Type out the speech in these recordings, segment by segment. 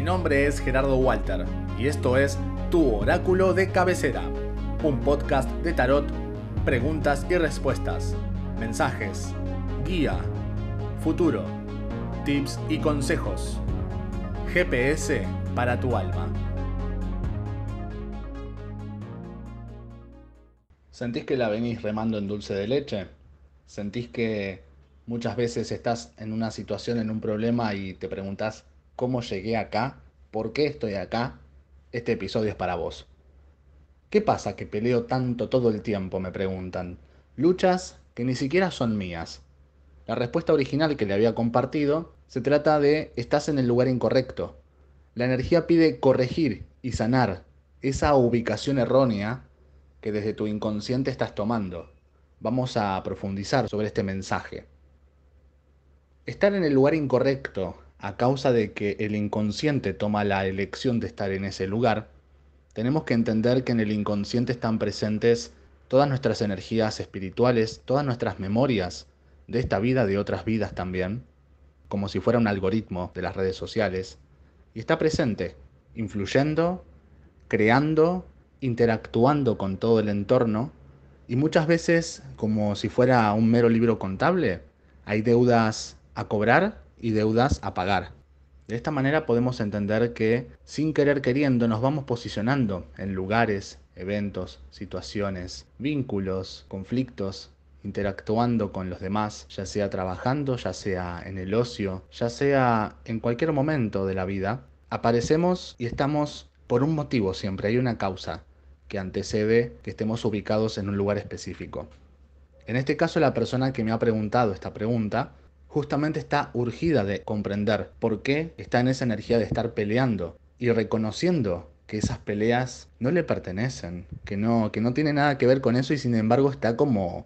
Mi nombre es Gerardo Walter y esto es Tu Oráculo de Cabecera, un podcast de tarot, preguntas y respuestas, mensajes, guía, futuro, tips y consejos. GPS para tu alma. ¿Sentís que la venís remando en dulce de leche? ¿Sentís que muchas veces estás en una situación, en un problema y te preguntás cómo llegué acá, por qué estoy acá, este episodio es para vos. ¿Qué pasa que peleo tanto todo el tiempo? Me preguntan. Luchas que ni siquiera son mías. La respuesta original que le había compartido se trata de estás en el lugar incorrecto. La energía pide corregir y sanar esa ubicación errónea que desde tu inconsciente estás tomando. Vamos a profundizar sobre este mensaje. Estar en el lugar incorrecto a causa de que el inconsciente toma la elección de estar en ese lugar, tenemos que entender que en el inconsciente están presentes todas nuestras energías espirituales, todas nuestras memorias de esta vida, de otras vidas también, como si fuera un algoritmo de las redes sociales, y está presente, influyendo, creando, interactuando con todo el entorno, y muchas veces, como si fuera un mero libro contable, hay deudas a cobrar y deudas a pagar. De esta manera podemos entender que sin querer queriendo nos vamos posicionando en lugares, eventos, situaciones, vínculos, conflictos, interactuando con los demás, ya sea trabajando, ya sea en el ocio, ya sea en cualquier momento de la vida, aparecemos y estamos por un motivo siempre, hay una causa que antecede que estemos ubicados en un lugar específico. En este caso la persona que me ha preguntado esta pregunta justamente está urgida de comprender por qué está en esa energía de estar peleando y reconociendo que esas peleas no le pertenecen, que no, que no tiene nada que ver con eso y sin embargo está como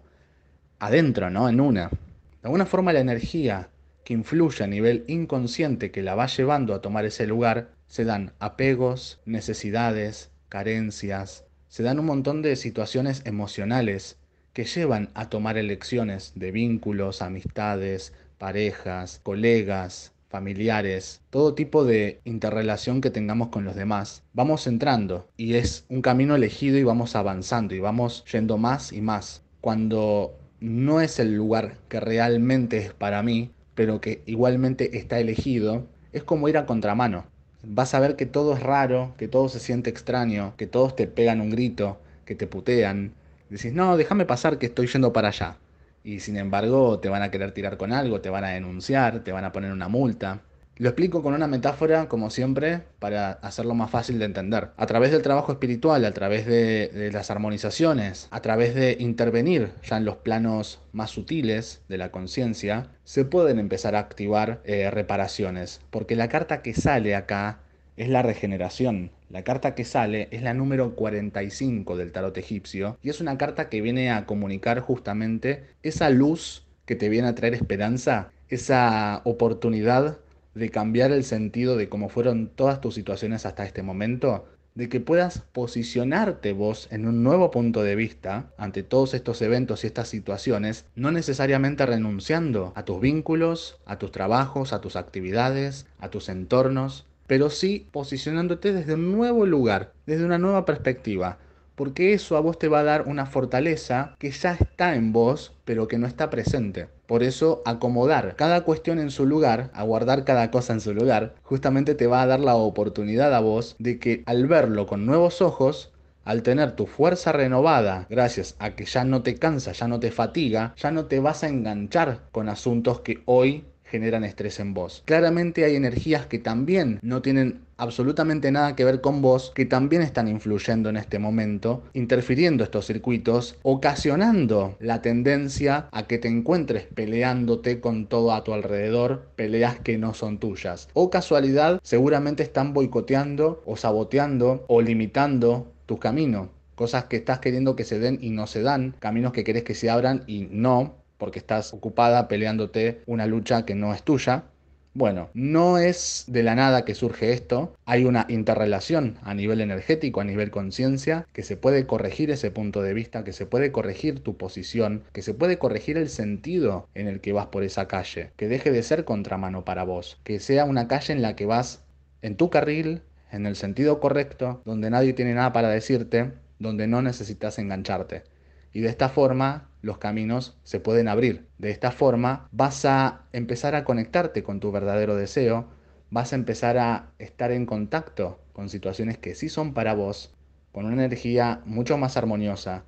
adentro, ¿no? En una. De alguna forma la energía que influye a nivel inconsciente que la va llevando a tomar ese lugar, se dan apegos, necesidades, carencias, se dan un montón de situaciones emocionales que llevan a tomar elecciones de vínculos, amistades, parejas, colegas, familiares, todo tipo de interrelación que tengamos con los demás, vamos entrando y es un camino elegido y vamos avanzando y vamos yendo más y más. Cuando no es el lugar que realmente es para mí, pero que igualmente está elegido, es como ir a contramano. Vas a ver que todo es raro, que todo se siente extraño, que todos te pegan un grito, que te putean. Decís, no, déjame pasar que estoy yendo para allá y sin embargo te van a querer tirar con algo, te van a denunciar, te van a poner una multa. Lo explico con una metáfora, como siempre, para hacerlo más fácil de entender. A través del trabajo espiritual, a través de, las armonizaciones, a través de intervenir ya en los planos más sutiles de la conciencia, se pueden empezar a activar eh, reparaciones. Porque la carta que sale acá es la regeneración. La carta que sale es la número 45 del tarot egipcio y es una carta que viene a comunicar justamente esa luz que te viene a traer esperanza, esa oportunidad de cambiar el sentido de cómo fueron todas tus situaciones hasta este momento, de que puedas posicionarte vos en un nuevo punto de vista ante todos estos eventos y estas situaciones, no necesariamente renunciando a tus vínculos, a tus trabajos, a tus actividades, a tus entornos, pero sí posicionándote desde un nuevo lugar, desde una nueva perspectiva, porque eso a vos te va a dar una fortaleza que ya está en vos, pero que no está presente. Por eso acomodar cada cuestión en su lugar, aguardar cada cosa en su lugar, justamente te va a dar la oportunidad a vos de que al verlo con nuevos ojos, al tener tu fuerza renovada, gracias a que ya no te cansa, ya no te fatiga, ya no te vas a enganchar con asuntos que hoy generan estrés en vos. Claramente hay energías que también no tienen absolutamente nada que ver con vos, que también están influyendo en este momento, interfiriendo estos circuitos, ocasionando la tendencia a que te encuentres peleándote con todo a tu alrededor, peleas que no son tuyas. O casualidad, seguramente están boicoteando o saboteando o limitando tu camino. Cosas que estás queriendo que se den y no se dan, caminos que querés que se abran y no, porque estás ocupada peleándote una lucha que no es tuya. Bueno, no es de la nada que surge esto, hay una interrelación a nivel energético, a nivel conciencia, que se puede corregir ese punto de vista, que se puede corregir tu posición, que se puede corregir el sentido en el que vas por esa calle, que deje de ser contramano para vos, que sea una calle en la que vas en tu carril, en el sentido correcto, donde nadie tiene nada para decirte, donde no necesitas engancharte. Y de esta forma los caminos se pueden abrir. De esta forma vas a empezar a conectarte con tu verdadero deseo, vas a empezar a estar en contacto con situaciones que sí son para vos, con una energía mucho más armoniosa,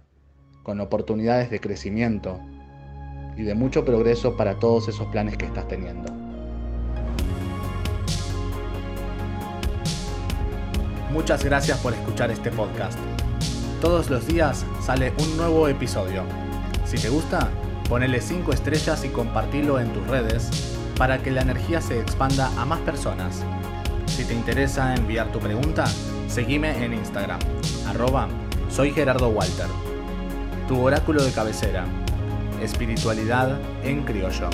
con oportunidades de crecimiento y de mucho progreso para todos esos planes que estás teniendo. Muchas gracias por escuchar este podcast. Todos los días sale un nuevo episodio. Si te gusta, ponele 5 estrellas y compartilo en tus redes para que la energía se expanda a más personas. Si te interesa enviar tu pregunta, seguime en Instagram, arroba soy Gerardo Walter. Tu oráculo de cabecera. Espiritualidad en criollo.